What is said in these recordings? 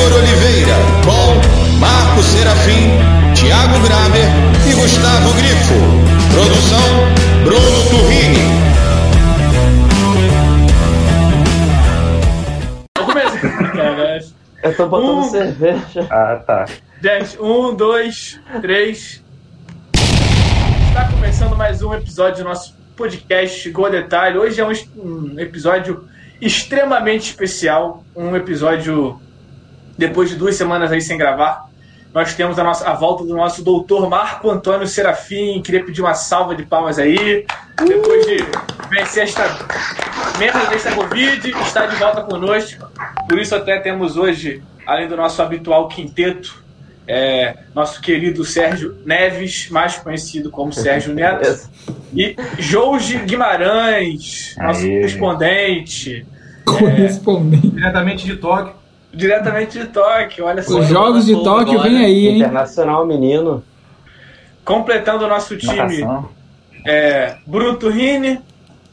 Igor Oliveira, com Marco Serafim, Thiago Graber e Gustavo Grifo. Produção Bruno Turrini. Eu tô botando Um. cerveja. Ah, tá. Gente, um, dois, três. Está começando mais um episódio do nosso podcast a Detalhe. Hoje é um, um episódio extremamente especial. Um episódio depois de duas semanas aí sem gravar. Nós temos a, nossa, a volta do nosso doutor Marco Antônio Serafim. Queria pedir uma salva de palmas aí. Depois de vencer esta merda desta Covid, está de volta conosco. Por isso até temos hoje, além do nosso habitual quinteto, é, nosso querido Sérgio Neves, mais conhecido como Sérgio Neto, e Jorge Guimarães, nosso Aê. correspondente, Correspondente. diretamente de Tóquio. Diretamente de Tóquio. Olha só, Os jogos de Tóquio vem aí, hein? Internacional menino. completando o nosso time. É, Bruno Turrini,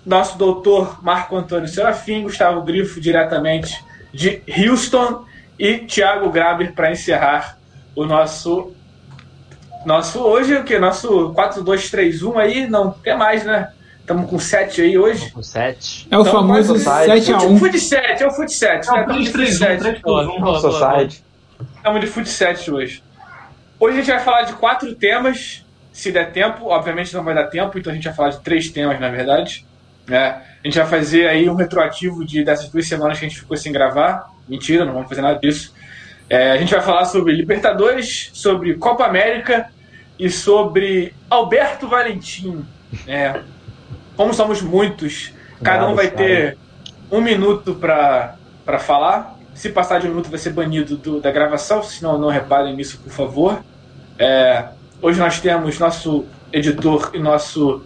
nosso doutor Marco Antônio Serafim, Gustavo Grifo, diretamente de Houston, e Thiago Graber para encerrar o nosso. Nosso hoje, o que? Nosso 4-2-3-1 aí, não tem mais, né? Estamos com 7 aí hoje. Com 7. É o Então, famoso mais um site. 7x1. Fute 7, é o Fute 7. Não, né? Estamos de Fute 3 7. 3 1 Society. Estamos de Fute 7 hoje. Hoje a gente vai falar de quatro temas, se der tempo. Obviamente não vai dar tempo, então a gente vai falar de três temas, na verdade. né? A gente vai fazer aí um retroativo de, dessas duas semanas que a gente ficou sem gravar. Mentira, não vamos fazer nada disso. É, a gente vai falar sobre Libertadores, sobre Copa América e sobre Alberto Valentim. É, como somos muitos, cada um vai cara. ter um minuto para falar. Se passar de um minuto, vai ser banido do- da gravação, senão não reparem nisso, por favor. É, hoje nós temos nosso editor e nosso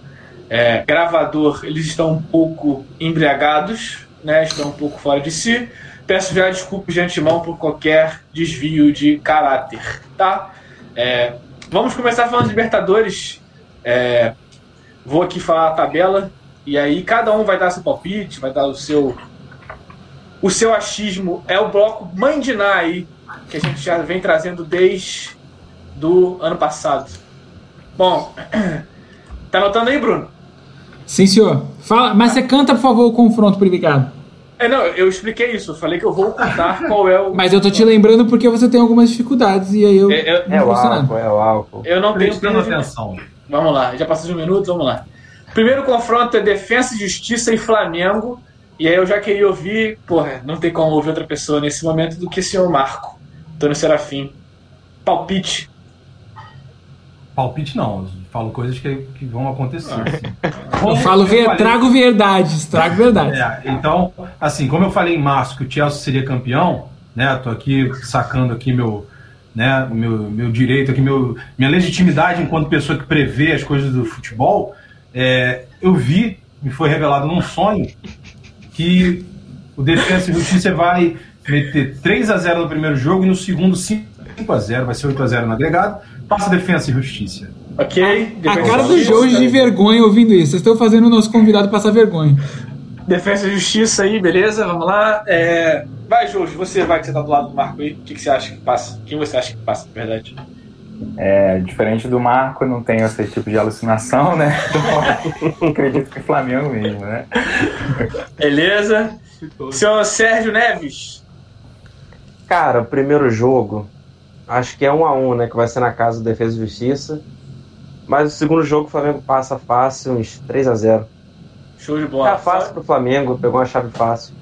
é, gravador, eles estão um pouco embriagados, né? estão um pouco fora de si. Peço já desculpas de antemão por qualquer desvio de caráter, tá? É, vamos começar falando de Libertadores. É, vou aqui falar a tabela e aí cada um vai dar seu palpite, vai dar o seu o seu achismo. É o bloco Mandiná aí que a gente já vem trazendo desde do ano passado. Bom, tá anotando aí, Bruno? Sim, senhor. Fala, mas você canta, por favor, o confronto privilegiado. É, não, eu expliquei isso. Eu falei que eu vou ocultar qual é o. Mas eu tô te lembrando porque você tem algumas dificuldades e aí eu. É, eu- não É o álcool, é o álcool. Eu não tenho Prestando atenção. Vamos lá, já passou de um minuto, vamos lá. Primeiro confronto é Defensa e Justiça e Flamengo. E aí eu já queria ouvir, porra, não tem como ouvir outra pessoa nesse momento do que o senhor Marco, Antônio Serafim. Palpite. Palpite não, falo coisas que, que vão acontecer. assim. Eu falo, ver, falei- trago verdades, trago verdades. É, então, assim, como eu falei em março que o Chelsea seria campeão, né? Tô aqui sacando aqui meu, né, meu, meu direito aqui, meu, minha legitimidade enquanto pessoa que prevê as coisas do futebol. é, eu vi, me foi revelado num sonho, que o Defensa e Justiça vai meter 3 a 0 no primeiro jogo e no segundo 5 a 0 vai ser 8 a 0 no agregado. Passa Defensa e Justiça. Ok? A Defensa cara e do Justiça. Jorge de vergonha ouvindo isso. Vocês estão fazendo o nosso convidado passar vergonha. Defesa e Justiça aí, beleza? Vamos lá. É, Vai, Jorge, você vai que você tá do lado do Marco aí. O que, que você acha que passa? Quem você acha que passa, na verdade? É, diferente do Marco, eu não tenho esse tipo de alucinação, né? Então, acredito que Flamengo mesmo, né? Beleza. Senhor Sérgio Neves. Cara, o primeiro jogo, acho que é um a um, né? Que vai ser na casa do Defesa e Justiça. Mas o segundo jogo o Flamengo passa fácil, uns 3 a 0 Show de bola. Tá fácil pro Flamengo, pegou uma chave fácil.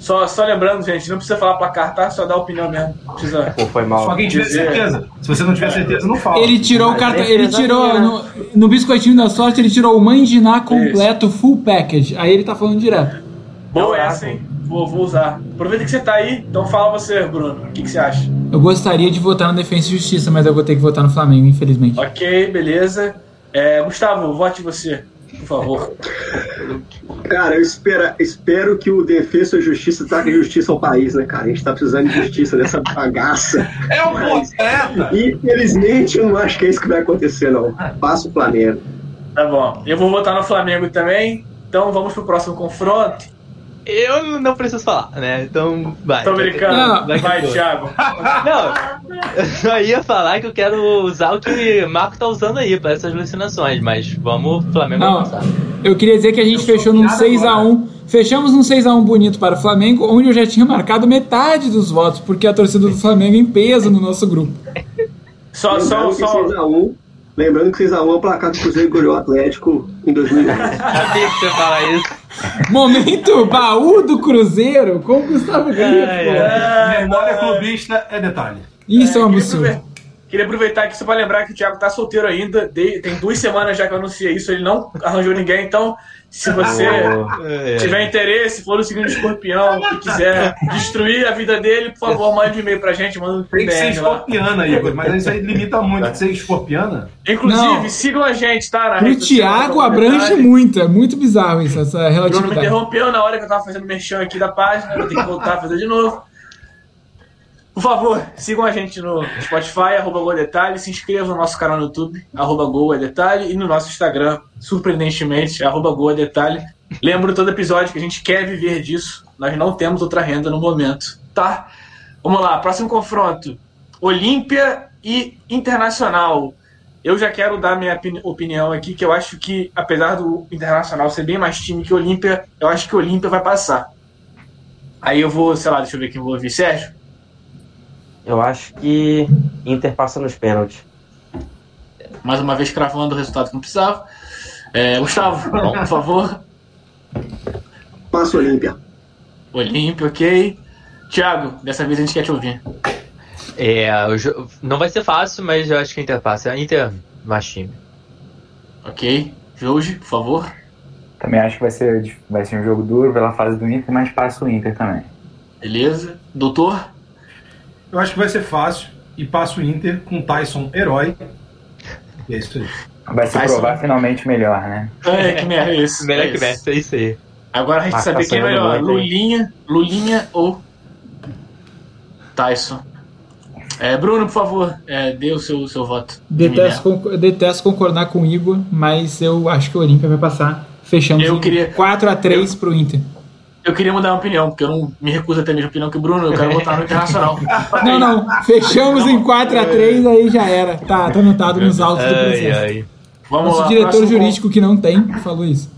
Só, só lembrando, gente, não precisa falar placar, tá? Só dá opinião mesmo. Precisa. Pô, foi Se mal. alguém tiver dizer- certeza. Se você não tiver certeza, não fala. Ele tirou o cartão. é Ele tirou. minha. No, no biscoitinho da sorte, ele tirou o Mandiná completo, full package. Aí ele tá falando direto. Boa essa, hein? Vou, vou usar. Aproveita que você tá aí, então fala você, Bruno. O que, que você acha? Eu gostaria de votar no Defensa e Justiça, mas eu vou ter que votar no Flamengo, infelizmente. Ok, beleza. É, Gustavo, vote você, por favor. Cara, eu espero, espero que o Defesa e Justiça traga justiça ao país, né, cara? A gente tá precisando de justiça dessa bagaça. É o Mas, poeta! infelizmente, eu não acho que é isso que vai acontecer, não. Passa o Flamengo. Tá bom. Eu vou votar no Flamengo também. Então vamos pro próximo confronto. Eu não preciso falar, né? Então, vai. Tô brincando. Não. Vai, Thiago. Não, eu só ia falar que eu quero usar o que o Marco tá usando aí para essas alucinações, mas vamos, Flamengo Não. avançar. Eu queria dizer que a gente fechou num piada 6x1. Fechamos num 6x1 bonito para o Flamengo, onde eu já tinha marcado metade dos votos, porque a torcida do Flamengo em peso no nosso grupo. Só, só, só. 6x1 lembrando que 6x1 é o placar do Cruzeiro goleou o Atlético em 2011. Sabia que você fala isso. Momento baú do Cruzeiro com o Gustavo Grifo. Ai, Memória ai. clubista é detalhe. Isso é um queria absurdo. Queria aproveitar aqui só pra lembrar que o Thiago tá solteiro ainda. De- Tem duas semanas já que eu anunciei isso, ele não arranjou ninguém. Então, se você tiver interesse, for o segundo escorpião e quiser destruir a vida dele, por favor, mande um e-mail pra gente, manda um Tem que ser DM lá. escorpiana, Igor, mas isso aí limita muito de ser escorpiana. Inclusive, Não. sigam a gente, tá? Na social, Thiago no abrange muito, é muito bizarro isso, essa O Bruno me relatividade. interrompeu na hora que eu tava fazendo merchan aqui da página, vou ter que voltar a fazer de novo. Por favor, sigam a gente no Spotify, arroba Gol Detalhe, se inscrevam no nosso canal no YouTube, arroba Gol Detalhe, e no nosso Instagram, surpreendentemente, arroba Gol Detalhe. Lembro todo episódio que a gente quer viver disso, nós não temos outra renda no momento, tá? Vamos lá, próximo confronto. Olímpia e Internacional. Eu já quero dar minha opini- opinião aqui, que eu acho que, apesar do Internacional ser bem mais time que Olímpia, eu acho que Olímpia vai passar. Aí eu vou, sei lá, deixa eu ver quem eu vou ouvir. Sérgio? Eu acho que Inter passa nos pênaltis. Mais uma vez cravando o resultado que não precisava. É, Gustavo, por favor. Passa Olímpia. Olímpia, ok. Thiago, dessa vez a gente quer te ouvir. É, não vai ser fácil, mas eu acho que a Inter passa. A Inter mais time. Ok. Jorge, por favor. Também acho que vai ser, vai ser um jogo duro pela fase do Inter, mas passa o Inter também. Beleza. Doutor? Eu acho que vai ser fácil e passa o Inter com Tyson herói. E é isso aí. Vai se Tyson. provar finalmente melhor, né? É, que merda é isso. Melhor é que. Messi, é isso aí. Agora a gente Ah, saber quem é melhor? Lulinha, Lulinha ou Tyson. É, Bruno, por favor, é, dê o seu, seu voto. de Detesto, conc- detesto concordar com o Igor, mas eu acho que o Olímpia vai passar. Fechamos Eu queria- 4x3 pro Inter. Eu queria mudar uma opinião, porque eu não me recuso a ter a mesma opinião que o Bruno, eu quero votar no Internacional. Não, não. Fechamos em 4x3, aí já era. Tá, tá anotado nos autos do Ai, processo. ai. Vamos Nosso lá, diretor jurídico que não tem falou isso.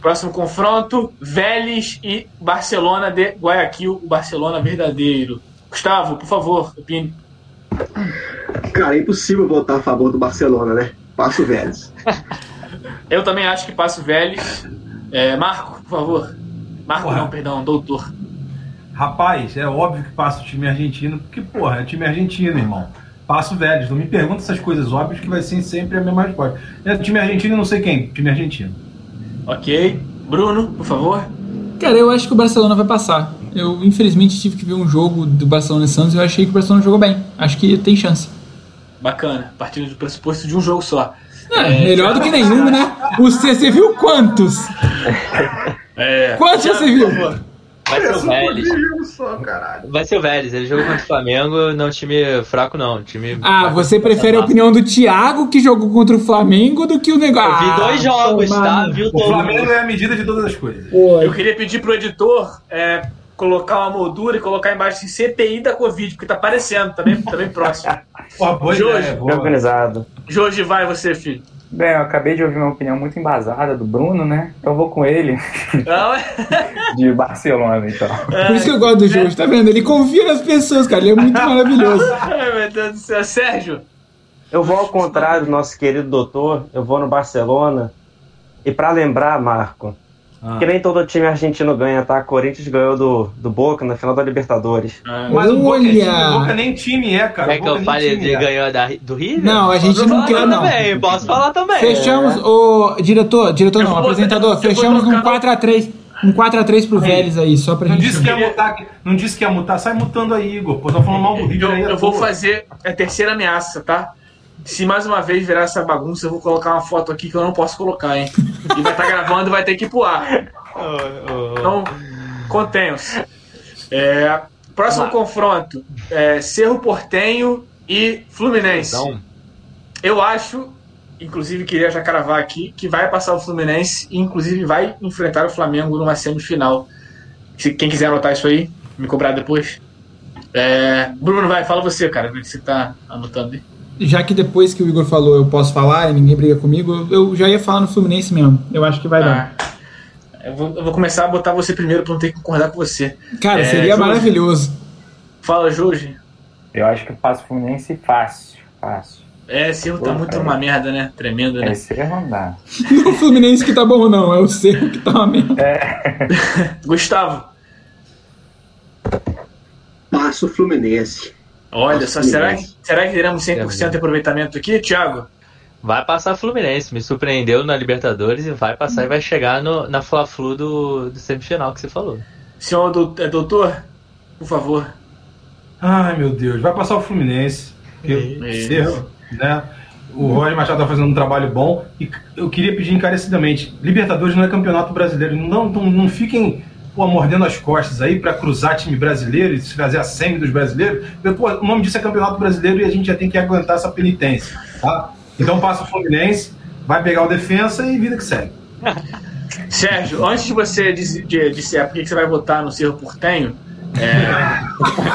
próximo confronto, Vélez e Barcelona de Guayaquil, o Barcelona verdadeiro. Gustavo, por favor, opine. Cara, é impossível votar a favor do Barcelona, né? Passa o Vélez. Eu também acho que passa o Vélez. É, Marco, por favor. Marco, Porra. não, perdão, doutor. Rapaz, é óbvio que passa o time argentino, porque, porra, é time argentino, irmão. Passa o Vélez. Não me pergunta essas coisas óbvias que vai ser sempre a mesma resposta. É time argentino não sei quem. Time argentino. Ok. Bruno, por favor. Cara, eu acho que o Barcelona vai passar. Eu, infelizmente, tive que ver um jogo do Barcelona e Santos e eu achei que o Barcelona jogou bem. Acho que tem chance. Bacana. Partindo do pressuposto de um jogo só. É, melhor do que nenhum, né? O C, você viu quantos? É, Quantos você viu? Vai ser o Vélez. só, caralho. Vai ser o Vélez. Ele jogou contra o Flamengo, não time fraco, não. Time Ah, você prefere a opinião do Thiago, que jogou contra o Flamengo, do que o negócio. Eu vi dois Ah, jogos, tomar tá? Viu O todo Flamengo é a medida de todas as coisas. Pô, Eu queria pedir pro editor é, colocar uma moldura e colocar embaixo assim, CPI da Covid, porque tá aparecendo, tá bem, tá bem próximo. Porra, boa Jorge. ideia, boa. Organizado. Jorge, vai você, filho. Bem, eu acabei de ouvir uma opinião muito embasada do Bruno, né? Então eu vou com ele, Não, é- de Barcelona, então. Por isso que eu gosto do Jorge, tá vendo? Ele confia nas pessoas, cara. Ele é muito maravilhoso. Ai, meu Deus do céu. Sérgio, Eu vou ao contrário do nosso querido doutor, eu vou no Barcelona. E pra lembrar, Marco, Ah. que nem todo time argentino ganha, tá? Corinthians ganhou do, do Boca na final da Libertadores. Mas o Boca, é time, Olha! o Boca nem time é, cara. Quer O que eu Boca fale nem time de é. ganhou da, do River? Não, a gente Posso não quer, não. Também, posso falar também. Fechamos, ô diretor, diretor não, Eu vou- apresentador, vou fechamos num trocar- 4x3. Um 4x3 pro Vélez aí, só pra Não gente. disse, que ia mutar, não disse que ia mutar, sai mutando aí, Igor. Pô, tá falando mal do River eu, aí. eu vou toa. fazer a terceira ameaça, tá? Se mais uma vez virar essa bagunça, eu vou colocar uma foto aqui que eu não posso colocar, hein? E vai estar gravando e vai ter que ir pro ar. Então, contenham-se. É, próximo confronto: é, Cerro Portenho e Fluminense. Então, Eu acho, inclusive queria já cravar aqui, que vai passar o Fluminense e inclusive vai enfrentar o Flamengo numa semifinal. Se, quem quiser anotar isso aí, me cobrar depois. É, Bruno, vai, fala você, cara, que você tá anotando aí. Já que depois que o Igor falou eu posso falar e ninguém briga comigo, eu já ia falar no Fluminense mesmo. Eu acho que vai dar. Ah, eu, vou, eu vou começar a botar você primeiro pra não ter que concordar com você. Cara, É, seria Jorge. maravilhoso. Fala, Jorge. Eu acho que passa o Fluminense fácil, fácil. É, esse erro tá muito cara. uma merda, né? Tremendo, né? Esse erro não dá. Não o Fluminense que tá bom, não. É o Cerro que tá uma merda. Gustavo, Passa o Fluminense. Olha só, será será que teremos 100% de aproveitamento aqui, Thiago? Vai passar Fluminense, me surpreendeu na Libertadores e vai passar e vai chegar no, na Fla-Flu do, do semifinal que você falou. Senhor dou- é, doutor, por favor. Ai, meu Deus. Vai passar o Fluminense. Eu, erro, né? O Roger Machado tá fazendo um trabalho bom. E eu queria pedir encarecidamente: Libertadores não é campeonato brasileiro. Não, não, não fiquem pô, mordendo as costas aí pra cruzar time brasileiro e se fazer a semi dos brasileiros. Porque, pô, o nome disso é campeonato brasileiro e a gente já tem que aguentar essa penitência. Tá? Então passa o Fluminense, vai pegar o defensa e vida que segue. Sérgio, antes de você disser por que você vai votar no Cerro Portenho, é,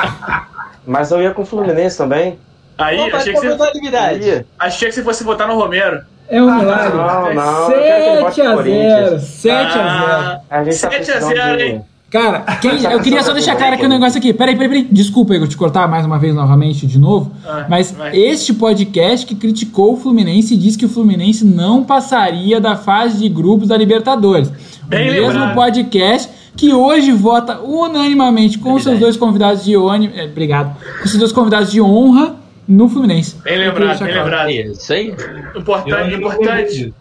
Mas eu ia com o Fluminense também. aí Pô, achei que, você, achei que você fosse votar no Romero. É um milagre. Não, não. eu quero que ele vote 7 a no 0 Corinthians. 7 a 0 Ah, A gente tá 7 a precisando 0, de- hein? Cara, quem- eu queria só deixar claro aqui um negócio aqui. Peraí, peraí, peraí. Desculpa, Igor, te cortar mais uma vez novamente de novo. Ah, mas vai. este podcast que criticou o Fluminense e disse que o Fluminense não passaria da fase de grupos da Libertadores. Bem o mesmo lembrado. podcast que hoje vota unanimamente com seus verdade. dois convidados de ônibus. É, obrigado. Com seus dois convidados de honra no Fluminense. Bem lembrado, bem claro. lembrado. É Isso aí. Importante, Eu- importante.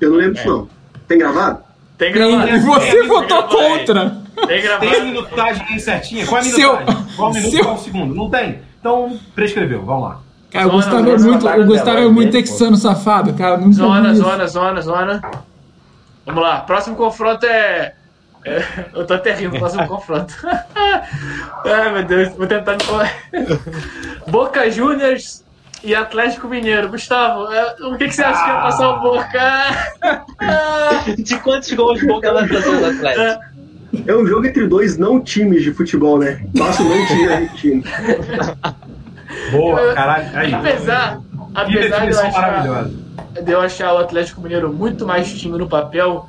Eu não lembro disso, não. Tem gravado? Tem Tem- gravado. E você Tem votou gravado. contra. Tem Tem a gravado. minutagem aí certinha? Qual é a Seu- minutagem? Qual o minuto, seu- qual o segundo? Não tem? Então, prescreveu, vamos lá. Cara, o Zona, Gustavo é muito, o Gustavo é muito texano safado, cara. Nunca Zona, zona, zona, zona. Vamos lá. Próximo confronto é. É- eu tô até rindo, próximo confronto. Ai, meu Deus, vou tentar me falar. Boca Juniors e Atlético Mineiro. Gustavo, é, o que, que você acha que vai passar o Boca? De quantos gols Boca vai fazer o Atlético? É um jogo entre dois não times de futebol, né? Passa o não time argentino. Boa, caralho. Aí. apesar, apesar de eu, achar, de eu achar o Atlético Mineiro muito mais time no papel,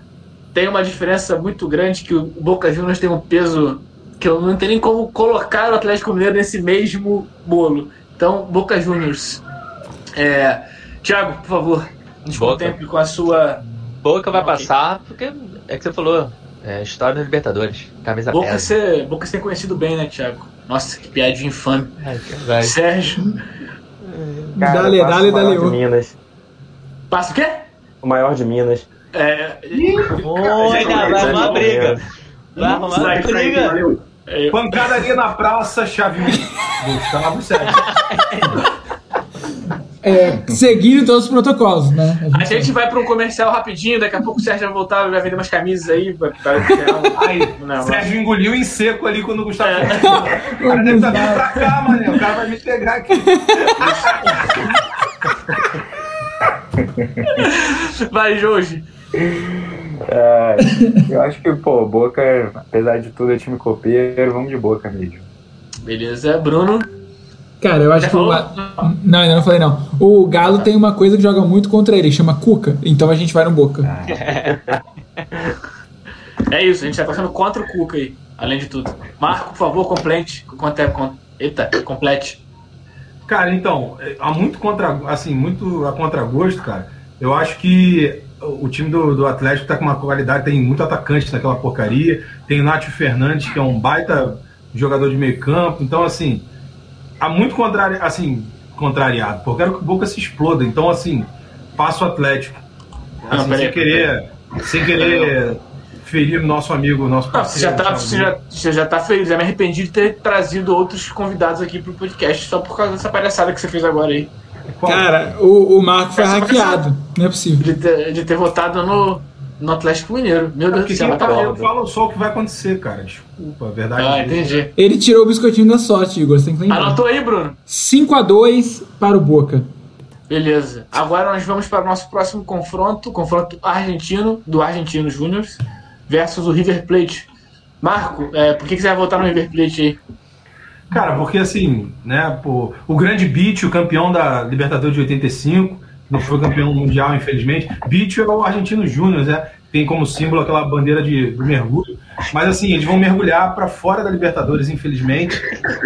tem uma diferença muito grande que o Boca Juniors tem um peso que eu não tenho nem como colocar o Atlético Mineiro nesse mesmo bolo. Então, Boca Juniors. É, Thiago, por favor, nos Boca. contemple com a sua. Boca vai Ok. passar, porque é que você falou. É história da Libertadores. Camisa Boca pesa. você, Boca você tem conhecido bem, né, Thiago? Nossa, que piadinha infame. Ai, que vai. Sérgio, Cara, Dale, dale, dale, de. Minas. passa o quê? O maior de Minas. É, Oi, cara, vai arrumar briga. Vai arrumar Vai, briga. Valeu. é, Pancadaria na praça, chave 1. Gustavo Sérgio. É, seguindo todos os protocolos, né? A gente vai para um comercial rapidinho, daqui a pouco o Sérgio vai voltar, vai vender umas camisas aí. Vai, vai- Aí, Não, Sérgio engoliu em seco ali quando o Gustavo É. O cara deve estar vindo pra cá, mané. O cara vai me pegar aqui. vai, Jorge. É, eu acho que, pô, Boca, apesar de tudo, é time copeiro, vamos de Boca mesmo. Beleza, Bruno. Cara, eu acho Já que o. Não, ainda não falei não. O Galo tem uma coisa que joga muito contra ele, chama Cuca. Então a gente vai no Boca. É isso, a gente tá passando contra o Cuca aí, além de tudo. Marco, por favor, complete. Quanto é, Eita, complete. Cara, então, é, há muito contra, assim, muito a contragosto, cara. Eu acho que o time do, do Atlético tá com uma qualidade, tem muito atacante naquela porcaria. Tem o Nátio Fernandes, que é um baita jogador de meio campo. Então, assim, há muito contrari, assim, contrariado. Pô, eu quero que o Boca se exploda. Então, assim, passa o Atlético. Não, Assim, peraí, sem querer, sem querer ferir o nosso amigo, nosso Não, você já, parceiro. tá, você, já, você já tá feliz. Eu me arrependi de ter trazido outros convidados aqui pro podcast só por causa dessa palhaçada que você fez agora aí. Cara, o, o Marco foi hackeado. Não é possível. De ter, de ter votado no, no Atlético Mineiro. Meu Deus do céu, fala, tá eu falo só o que vai acontecer, cara. Desculpa, a verdade. Ah, é entendi. Ele tirou o biscoitinho da sorte, Igor. Você tem que lembrar. Anotou aí, Bruno? 5x2 para o Boca. Beleza. Agora nós vamos para o nosso próximo confronto, confronto argentino, do Argentino Júnior versus o River Plate Marco, é, por que, que você vai votar no River Plate aí? Cara, porque assim, né, pô, o grande Beach, o campeão da Libertadores de 85, não foi campeão mundial, infelizmente. Beach é o Argentino Júnior, né? Tem como símbolo aquela bandeira de, do mergulho. Mas assim, eles vão mergulhar para fora da Libertadores, infelizmente.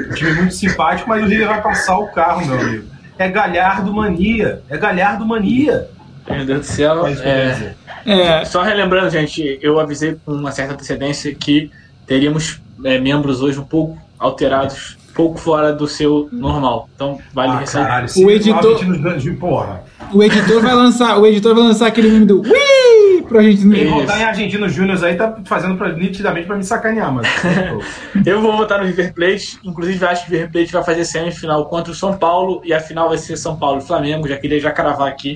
Um time muito simpático, mas o River vai passar o carro, meu amigo. É Galhardo Mania. É Galhardo Mania. Meu Deus do céu. É É, só relembrando, gente, eu avisei com uma certa antecedência que teríamos é, membros hoje um pouco alterados, pouco fora do seu normal. Então, vale Ah, ressaltar. caralho, O editor- o editor vai lançar, o editor vai lançar aquele meme do Wii pro Argentino Quem votar em Argentinos Júnior aí tá fazendo pra, nitidamente pra me sacanear, mas. Eu vou votar no River Plate. Inclusive, acho que o River Plate vai fazer semifinal contra o São Paulo e a final vai ser São Paulo e Flamengo. Já queria já cravar aqui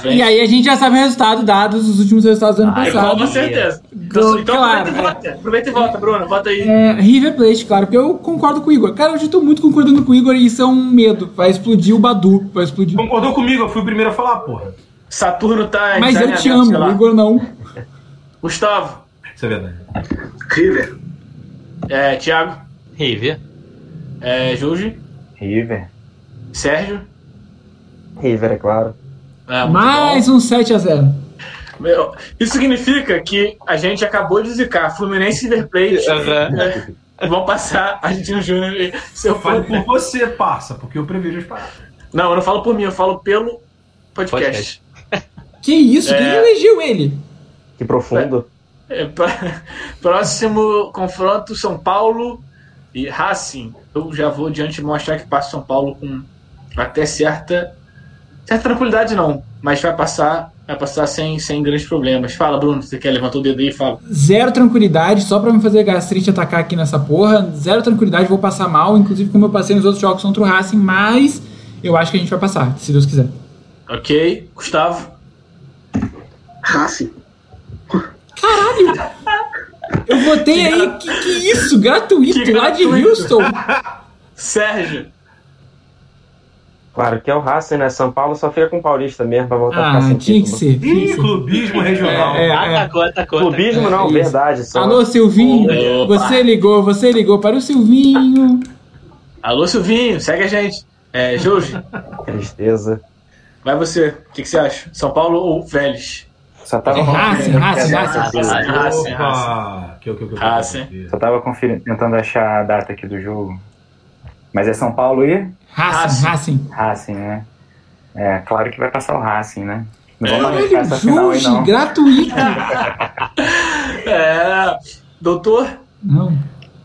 frente. E aí a gente já sabe o resultado dados os últimos resultados do ano Ai, passado. Com certeza. Então, Então, claro, aproveita e vota. Aproveita e vota, Bruno. Vota aí. É, River Plate, claro, porque eu concordo com o Igor. Cara, eu já tô muito concordando com o Igor e isso é um medo. Vai explodir o Badu, vai explodir. Concordou comigo, eu fui o primeiro a falar, porra. Saturno tá em Mas eu te amo, o Igor não. Gustavo, Isso é verdade. River. é, Thiago, River. é, Jorge, River. Sérgio. River, é claro. É, Mais um 7x0. Meu, Isso significa que a gente acabou de zicar Fluminense e River Plate. né? Vão passar Argentino Júnior e seu Eu falo por você, parça, porque eu prevejo as paradas. Não, eu não falo por mim, eu falo pelo podcast. Que isso? Quem É. elegeu ele? Que profundo. É, pra- Próximo confronto, São Paulo e Racing. Eu já vou de antemão achar que passa São Paulo com até certa, certa tranquilidade, não. Mas vai passar, vai passar sem, sem grandes problemas. Fala, Bruno, você quer levantar o dedo aí e fala. Zero tranquilidade, só pra me fazer gastrite atacar aqui nessa porra. Zero tranquilidade, vou passar mal, inclusive como eu passei nos outros jogos contra o Racing, mas eu acho que a gente vai passar, se Deus quiser. Ok, Gustavo. Racing. Eu votei aí, que, que isso? Gratuito, Que lá de gratuito. Houston. Sérgio. Claro que é o Racing, né? São Paulo só fica com o Paulista mesmo pra voltar a ficar Ah, sem tinha que ser. Tinha Ih, clubismo regional. É, é. Atacou, atacou. Clubismo não, isso. verdade. Só... Alô, Silvinho, Opa. você ligou, você ligou para o Silvinho. Alô, Silvinho, segue a gente. É, Jorge, Tristeza. vai você. O que, que você acha? São Paulo ou Vélez? Só tava, Racing, Racing, Racing. Racing, Racing. Só tava conferi- tentando achar a data aqui do jogo. Mas é São Paulo e Racing, Racing. Racing, né? É, claro que vai passar o Racing, né? Não vamos Caralho, arriscar essa final aí, não. gratuito. É, doutor? Não.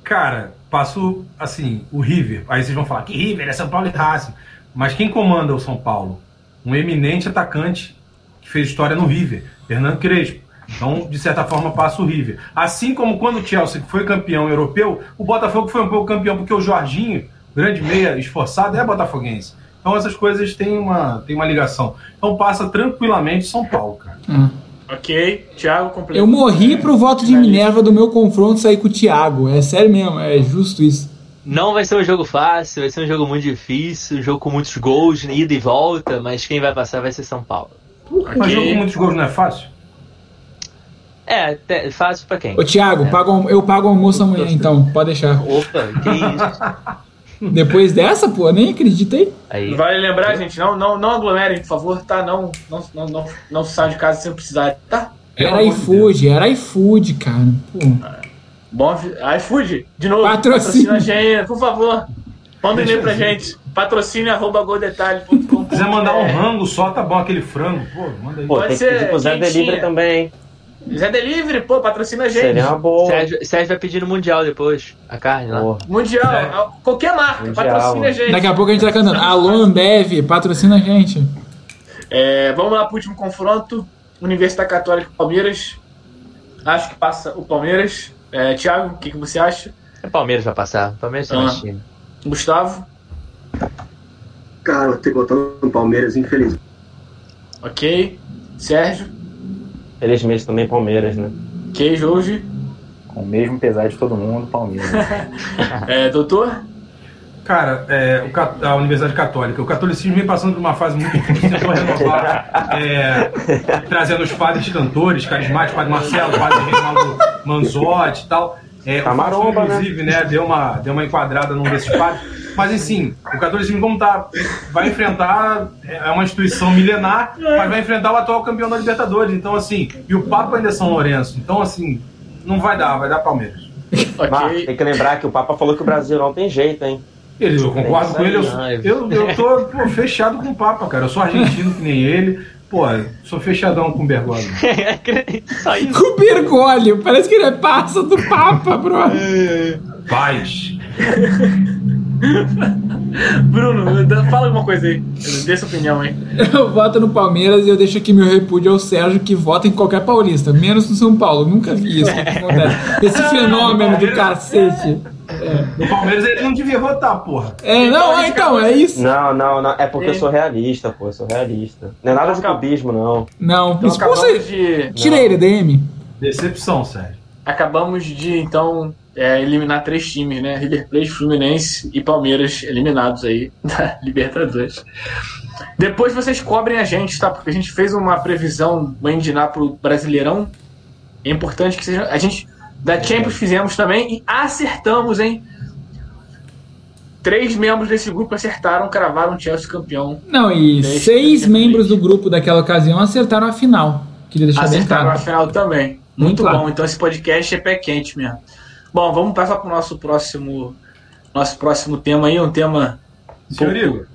Cara, passo assim, o River. Aí vocês vão falar que River é São Paulo e Racing. Mas quem comanda o São Paulo? Um eminente atacante que fez história no River, Fernando Crespo. Então, de certa forma, passa o River. Assim como quando o Chelsea foi campeão europeu, o Botafogo foi um pouco campeão porque o Jorginho, grande meia esforçado, é botafoguense. Então essas coisas têm uma, têm uma ligação. Então passa tranquilamente São Paulo, cara. Ah. Ok, Thiago, completo. Eu morri pro voto de Minerva do meu confronto sair com o Thiago. É sério mesmo, é justo isso. Não vai ser um jogo fácil, vai ser um jogo muito difícil, um jogo com muitos gols, ida e volta, mas quem vai passar vai ser São Paulo. Mas jogo com muitos gols não é fácil? É, até- fácil pra quem? Ô Thiago, pago- eu pago o almoço amanhã então, pode deixar. Opa, que isso? Depois dessa, pô, nem acreditei. Aí. Vale lembrar, gente, não, não, não aglomerem, por favor, tá? Não, não, não, não, não saiam de casa sem precisar, tá? Era amor de iFood, era iFood, cara. Pô. Bom, vi- iFood, de novo, Patrocínio. patrocina a gente, por favor. Manda um e-mail pra gente. Patrocínio arroba goldetalhe.com. Se quiser mandar um rango só, tá bom, aquele frango. Pô, manda aí. Pô, Pode tem que ser pedir pro Zé quentinha. Delivery também, hein? Zé Delivery, pô, patrocina a gente. Seria uma boa. Sérgio, Sérgio vai pedir no Mundial depois, a carne lá. Porra. Mundial, É. qualquer marca, Mundial, patrocina a gente. Daqui a pouco a gente tá cantando. Alô, Ambev, patrocina a gente. É, vamos lá pro último confronto. Universidade Católica e Palmeiras. Acho que passa o Palmeiras. É, Thiago, o que, que você acha? O Palmeiras vai passar. O Palmeiras tem mais Ah. time. Gustavo? Cara, eu que botar no Palmeiras, infelizmente. Ok. Sérgio? Felizmente também Palmeiras, né? Ok, Jorge? Com o mesmo pesar de todo mundo, Palmeiras. É, doutor? Cara, é, o a Universidade Católica. O catolicismo vem passando por uma fase muito difícil, tentou renovar, é, trazendo os padres cantores carismáticos, padre Marcelo, padre Reinaldo Manzotti e tal. É, Tá maromba, né? inclusive, né? Deu uma, deu uma enquadrada num desses quadros. Mas assim, o catolicismo como tá, vai enfrentar, é uma instituição milenar, mas vai enfrentar o atual campeão da Libertadores. Então, assim, e o Papa ainda é São Lourenço. Então, assim, não vai dar, vai dar Palmeiras. Marcos, Ok. tem que lembrar que o Papa falou que o Brasil não tem jeito, hein? Ele, eu concordo com ele, eu, eu, eu tô pô, fechado com o Papa, cara. Eu sou argentino que nem ele. Pô, sou fechadão com o Bergoglio. Com o Bergoglio. Parece que ele é parça do Papa, bro. Paz. Bruno, fala alguma coisa aí. Dê sua opinião aí. Eu voto no Palmeiras e eu deixo aqui meu repúdio ao Sérgio que vota em qualquer paulista, menos no São Paulo. Nunca vi isso que acontece. Esse fenômeno do cacete. No Palmeiras ele não devia votar, porra. É, não, é, então, é isso. Não, não, não. É porque eu sou realista, pô. Eu sou realista. Não é nada de cubismo, não. Não, Então expulsa de, Tira ele, DM. Decepção, sério. acabamos de então é, eliminar três times, né? River Plate, Fluminense e Palmeiras eliminados aí da Libertadores. Depois vocês cobrem a gente, tá? Porque a gente fez uma previsão bem de lá pro Brasileirão. É importante que seja. A gente da Champions fizemos também e acertamos, hein? Três membros desse grupo acertaram, cravaram o Chelsea campeão. Não, e seis membros do grupo daquela ocasião acertaram a final. Queria deixar bem Acertaram claro. a final também. Muito Muito claro. bom. Então esse podcast é pé quente mesmo. Bom, vamos passar para o nosso próximo, nosso próximo tema aí, um tema. Senhor Igor,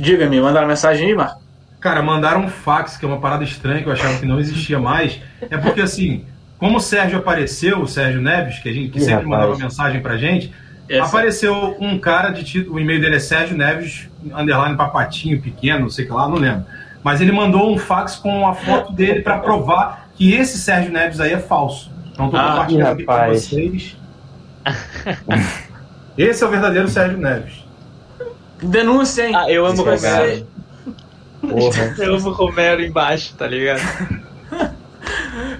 Diga-me, mandaram mensagem aí, Marco? cara, mandaram um fax, que é uma parada estranha que eu achava que não existia mais. É porque, assim, como o Sérgio apareceu, o Sérgio Neves, que, a gente, que Ih, sempre rapaz. mandava mensagem pra gente, Essa- apareceu um cara de título, o e-mail dele é Sérgio Neves, underline papatinho, pequeno, não sei o que lá, não lembro. Mas ele mandou um fax com a foto dele pra provar que esse Sérgio Neves aí é falso. Então tô Ah, compartilhando aqui com vocês. Esse é o verdadeiro Sérgio Neves. Denúncia, hein? Ah, eu amo você- Romero. Porra. Eu amo Romero embaixo, tá ligado?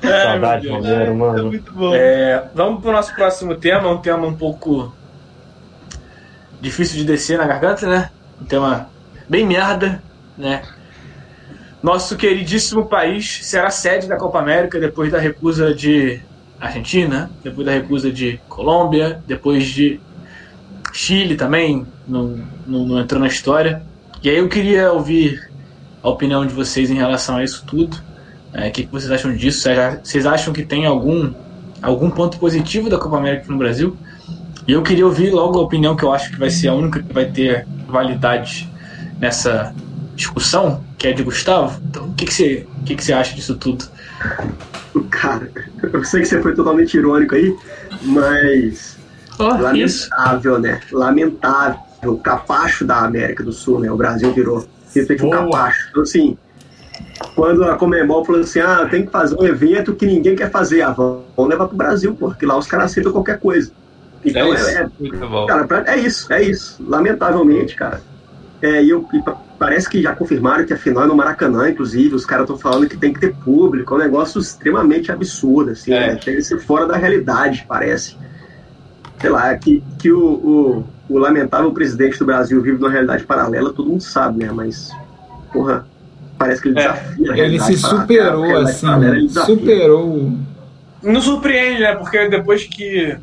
É, Saudade. Romero, É mano. muito bom. É, vamos pro nosso próximo tema, um tema um pouco difícil de descer na garganta, né? Um tema bem merda, né? Nosso queridíssimo país será sede da Copa América depois da recusa de Argentina, depois da recusa de Colômbia, depois de Chile também, não, não, entrou na história. E aí eu queria ouvir a opinião de vocês em relação a isso tudo. É, O que, que vocês acham disso? Vocês- acham que tem algum, algum ponto positivo da Copa América no Brasil? E eu queria ouvir logo a opinião que eu acho que vai ser a única que vai ter validade nessa discussão, que é de Gustavo. Então, o que, que, você, o que, que você acha disso tudo? Cara, eu sei que você foi totalmente irônico aí, mas Oh, isso. lamentável, né? Lamentável. O capacho da América do Sul, né? O Brasil virou simplesmente um capacho. Então, assim, quando a Comembol falou assim, ah, tem que fazer um evento que ninguém quer fazer, ah, vamos levar pro Brasil, porque lá os caras aceitam qualquer coisa. Então, É isso. é, é. Cara, pra- é isso, é isso. Lamentavelmente, cara. É, e eu, e pa- parece que já confirmaram que a final é no Maracanã, inclusive. Os caras estão falando que tem que ter público. É um negócio extremamente absurdo, assim. É. né? Chega fora da realidade, parece. Sei lá, que, que o, o, o lamentável presidente do Brasil vive numa realidade paralela, todo mundo sabe, né? Mas, porra, parece que ele É. desafia a Ele se superou, assim, paralela, ele superou. Não surpreende, né? Porque depois que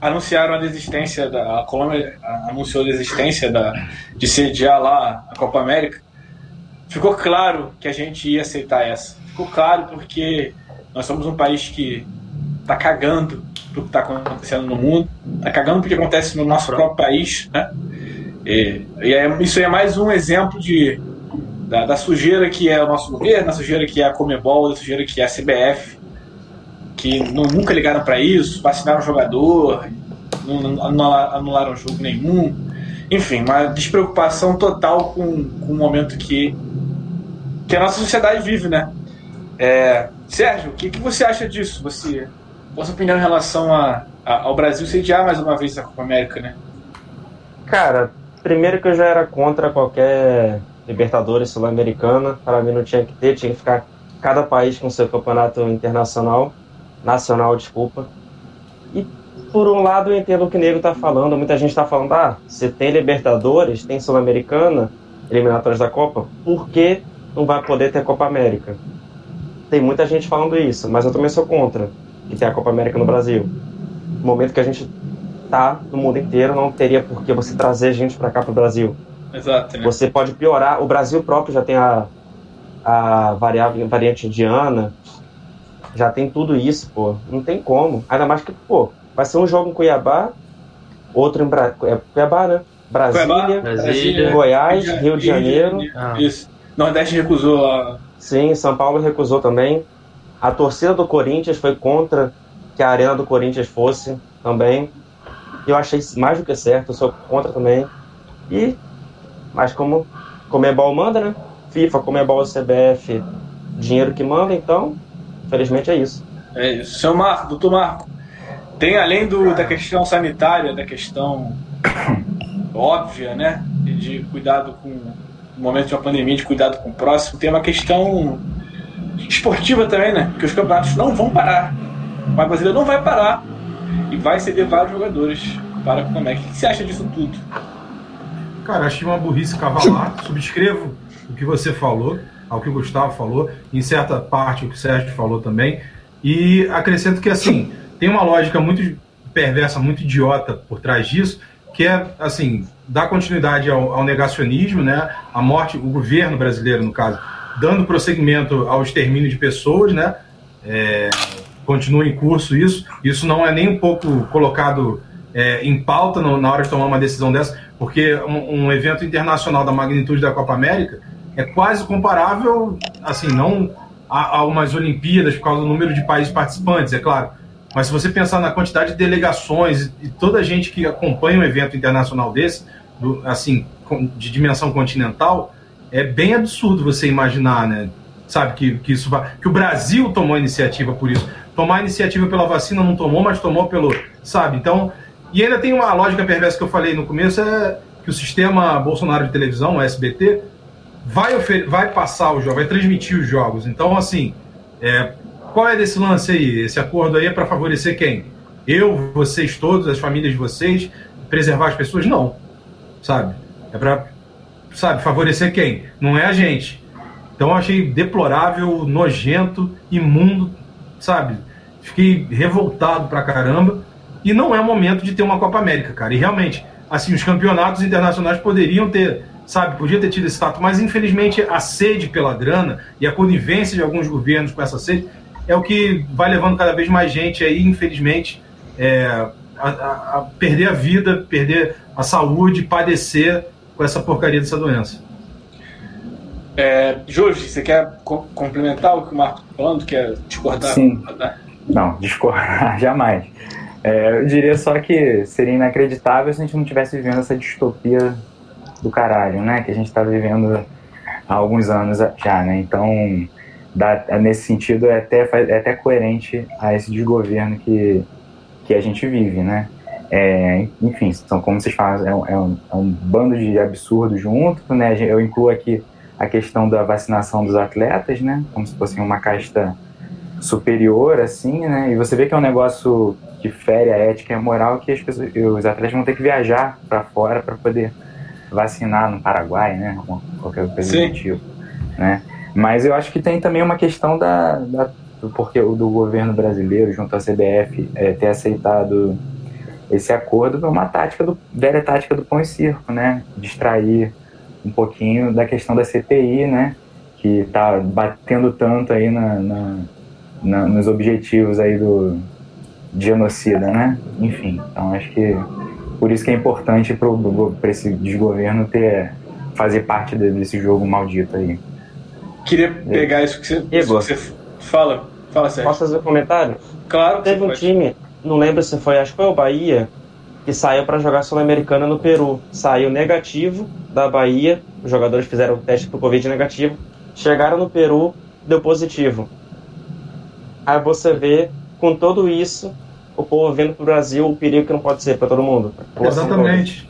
anunciaram a desistência da a Colômbia anunciou a desistência da, de sediar lá a Copa América, ficou claro que a gente ia aceitar essa. Ficou claro porque nós somos um país que tá cagando pro que tá acontecendo no mundo, tá cagando pro que acontece no nosso próprio país, né? E, e é- isso é mais um exemplo de da, da sujeira que é o nosso governo, da sujeira que é a Comebol, da sujeira que é a CBF, que nu- nunca ligaram para isso, vacinaram o jogador, não, não anula- anularam jogo nenhum. Enfim, uma despreocupação total com, com o momento que, que a nossa sociedade vive, né? É, Sérgio, o que, que você acha disso? Você, sua opinião em relação a, a- ao Brasil sediar mais uma vez a Copa América, né? Cara, primeiro que eu já era contra qualquer Libertadores Sul-Americana. Para mim não tinha que ter, tinha que ficar cada país com seu campeonato internacional, nacional, desculpa. E por um lado eu entendo o que o Nego tá falando. Muita gente tá falando, ah, se tem Libertadores, tem Sul-Americana, eliminatórias da Copa, por que não vai poder ter Copa América? Tem muita gente falando isso, mas eu também sou contra que tenha a Copa América no Brasil. no momento que a gente tá no mundo inteiro, não teria por que você trazer gente para cá pro Brasil. Exato, né? Você pode piorar. O Brasil próprio já tem a, a variável, variante indiana, já tem tudo isso, pô. Não tem como. Ainda mais que, pô, vai ser um jogo em Cuiabá, outro em Bra... é, Cuiabá, né? Brasília, Cuiabá, Brasília, Goiás, Rio de Janeiro. Ah. Isso. Nordeste recusou a. Sim, São Paulo recusou também. A torcida do Corinthians foi contra que a arena do Corinthians fosse também. Eu achei mais do que certo, eu sou contra também. E, mas como Comebol manda, né? FIFA, Comebol, CBF, dinheiro que manda, então, infelizmente é isso. É isso. Seu Marco, doutor Marco, tem além do, da questão sanitária, da questão óbvia, né? De cuidado com. No momento de uma pandemia, de cuidado com o próximo, tem uma questão esportiva também, né? Que os campeonatos não vão parar. O Brasileiro não vai parar. E vai ceder vários jogadores para o Comec. O que você acha disso tudo? Cara, achei uma burrice cavalar. Subscrevo o que você falou, ao que o Gustavo falou, em certa parte o que o Sérgio falou também. E acrescento que, assim, tem uma lógica muito perversa, muito idiota por trás disso, que é, assim, dar continuidade ao, ao negacionismo, né? A morte, o governo brasileiro, no caso, dando prosseguimento ao extermínio de pessoas, né? É, continua em curso isso. Isso não é nem um pouco colocado é, em pauta no- na hora de tomar uma decisão dessa, porque um, um evento internacional da magnitude da Copa América é quase comparável, assim, não a, a umas Olimpíadas por causa do número de países participantes, é claro. Mas se você pensar na quantidade de delegações e toda a gente que acompanha um evento internacional desse, do- assim, de dimensão continental, é bem absurdo você imaginar, né? Sabe, que, que isso vai. Que o Brasil tomou iniciativa por isso. Tomar iniciativa pela vacina não tomou, mas tomou pelo. Sabe? Então. E ainda tem uma lógica perversa que eu falei no começo: é que o sistema Bolsonaro de televisão, o SBT, vai, vai passar o jogo, vai transmitir os jogos. Então, assim, é, qual é desse lance aí? Esse acordo aí é para favorecer quem? Eu, vocês todos, as famílias de vocês, preservar as pessoas? Não. Sabe? É para, sabe, favorecer quem? Não é a gente. Então eu achei deplorável, nojento, imundo, sabe? Fiquei revoltado pra caramba. E não é momento de ter uma Copa América, cara. E realmente, assim, os campeonatos internacionais poderiam ter, sabe, podia ter tido esse status, mas infelizmente a sede pela grana e a conivência de alguns governos com essa sede é o que vai levando cada vez mais gente aí, infelizmente, é, a, a- a perder a vida, perder a saúde, padecer com essa porcaria dessa doença. É, Jorge, você quer co- complementar o que o Marco está falando? Quer discordar? Sim. Não, discordar, jamais. É, eu diria só que seria inacreditável se a gente não estivesse vivendo essa distopia do caralho, né? Que a gente está vivendo há alguns anos já, né? Então, dá- nesse sentido, é até, é até coerente a esse desgoverno que, que a gente vive, né? É, enfim, são, como vocês falam, é um, é um- é um bando de absurdos junto, né? Eu incluo aqui a questão da vacinação dos atletas, né? Como se fosse uma casta superior, assim, né? E você vê que é um negócio que fere a ética e a moral que as pessoas, os atletas vão ter que viajar para fora para poder vacinar no Paraguai, né? Qualquer coisa Sim. do tipo, né? Mas eu acho que tem também uma questão da, da do porque o do governo brasileiro junto à CBF é, ter aceitado esse acordo é uma tática do velha tática do pão e circo, né? Distrair um pouquinho da questão da CPI, né? Que tá batendo tanto aí na, na- na- nos objetivos aí do de genocida, né? Enfim, então acho que por isso que é importante para esse desgoverno ter fazer parte de- desse jogo maldito aí. Queria pegar isso que você, isso que você fala. Fala, Sérgio. Posso fazer um comentário? Claro que Teve um pode. time, não lembro se foi, acho que foi o Bahia, que saiu para jogar Sul-Americana no Peru. Saiu negativo da Bahia, os jogadores fizeram o teste pro Covid negativo, chegaram no Peru, deu positivo. Aí você vê, com tudo isso, o povo vendo pro Brasil o perigo que não pode ser para todo mundo. Exatamente.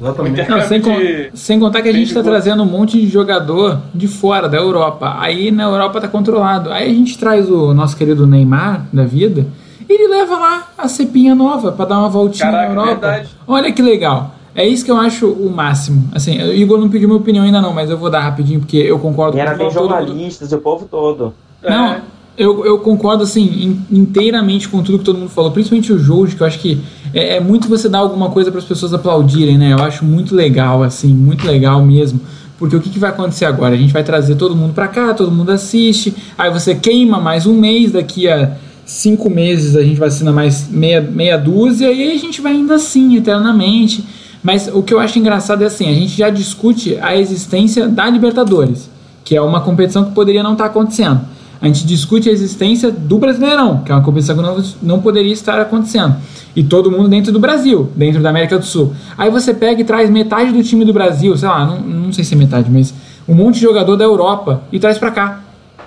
O Exatamente. Não, sem, de- sem contar que a gente está trazendo um monte de jogador de fora, da Europa. Aí na Europa tá controlado. Aí a gente traz o nosso querido Neymar da vida e ele leva lá a cepinha nova para dar uma voltinha Caraca, na Europa. verdade. Olha que legal. É isso que eu acho o máximo. Assim, o Igor não pediu minha opinião ainda não, mas eu vou dar rapidinho porque eu concordo E era com bem todo mundo. jornalistas, e o povo todo. É, Não, Eu, eu concordo assim in- inteiramente com tudo que todo mundo falou, principalmente o Jorge, que eu acho que é, é muito você dar alguma coisa para as pessoas aplaudirem, né? Eu acho muito legal, assim, muito legal mesmo. Porque o que, que vai acontecer agora? A gente vai trazer todo mundo para cá, todo mundo assiste, aí você queima mais um mês, daqui a cinco meses a gente vacina mais meia, meia dúzia, e aí a gente vai indo assim eternamente. Mas o que eu acho engraçado é assim, a gente já discute a existência da Libertadores, que é uma competição que poderia não estar acontecendo. A gente discute a existência do Brasileirão, que é uma competição que não, não poderia estar acontecendo. E todo mundo dentro do Brasil, dentro da América do Sul. Aí você pega e traz metade do time do Brasil, sei lá, não, não sei se é metade, mas um monte de jogador da Europa e traz pra cá.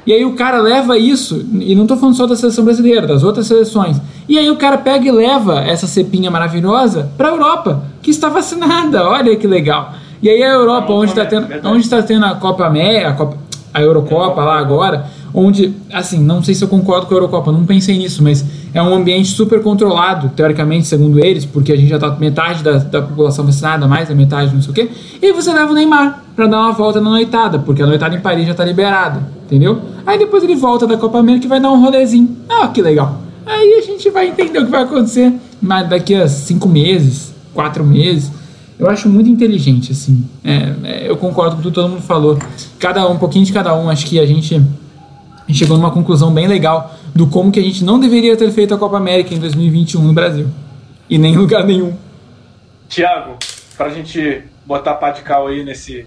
E aí o cara leva isso, e não tô falando só da seleção brasileira, das outras seleções. E aí o cara pega e leva essa cepinha maravilhosa pra Europa, que está vacinada. Olha que legal. E aí a Europa, onde está tendo, onde está tendo a Copa América, a, Copa, a Eurocopa lá agora, onde, assim, não sei se eu concordo com a Eurocopa, não pensei nisso, mas é um ambiente super controlado, teoricamente, segundo eles, porque a gente já tá metade da, da população vacinada, mais da metade, não sei o quê. E você leva o Neymar pra dar uma volta na noitada, porque a noitada em Paris já tá liberada, entendeu? Aí depois ele volta da Copa América e vai dar um rolezinho. Ah, que legal. Aí a gente vai entender o que vai acontecer mas daqui a cinco meses, quatro meses. Eu acho muito inteligente, assim. É, é, eu concordo com tudo que todo mundo falou. Cada um, um pouquinho de cada um. Acho que a gente, a gente chegou numa conclusão bem legal do como que a gente não deveria ter feito a Copa América em 2021 no Brasil. E nem em lugar nenhum. Tiago, pra gente botar pá de cal aí nesse.